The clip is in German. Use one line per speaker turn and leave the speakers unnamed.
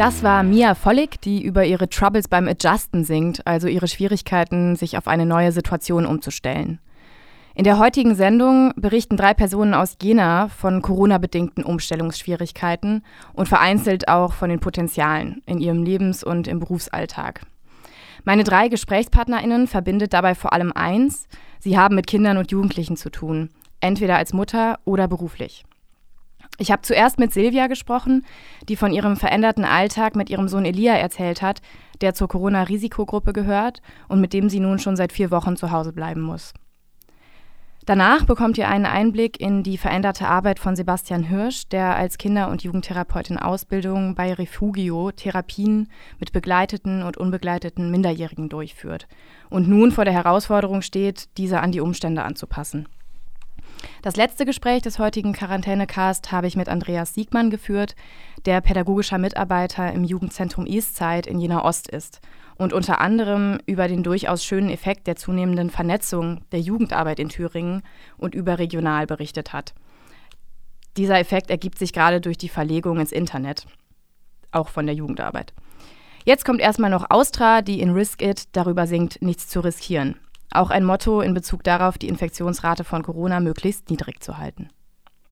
Das war Mia Vollig, die über ihre Troubles beim Adjusten singt, also ihre Schwierigkeiten, sich auf eine neue Situation umzustellen. In der heutigen Sendung berichten drei Personen aus Jena von Corona-bedingten Umstellungsschwierigkeiten und vereinzelt auch von den Potenzialen in ihrem Lebens- und im Berufsalltag. Meine drei GesprächspartnerInnen verbindet dabei vor allem eins: Sie haben mit Kindern und Jugendlichen zu tun, entweder als Mutter oder beruflich. Ich habe zuerst mit Silvia gesprochen, die von ihrem veränderten Alltag mit ihrem Sohn Elia erzählt hat, der zur Corona-Risikogruppe gehört und mit dem sie nun schon seit vier Wochen zu Hause bleiben muss. Danach bekommt ihr einen Einblick in die veränderte Arbeit von Sebastian Hirsch, der als Kinder- und Jugendtherapeut in Ausbildung bei Refugio Therapien mit begleiteten und unbegleiteten Minderjährigen durchführt und nun vor der Herausforderung steht, diese an die Umstände anzupassen. Das letzte Gespräch des heutigen Quarantänecast habe ich mit Andreas Siegmann geführt, der pädagogischer Mitarbeiter im Jugendzentrum Eastside in Jena Ost ist und unter anderem über den durchaus schönen Effekt der zunehmenden Vernetzung der Jugendarbeit in Thüringen und überregional berichtet hat. Dieser Effekt ergibt sich gerade durch die Verlegung ins Internet, auch von der Jugendarbeit. Jetzt kommt erstmal noch Austra, die in Risk It darüber singt, nichts zu riskieren. Auch ein Motto in Bezug darauf, die Infektionsrate von Corona möglichst niedrig zu halten.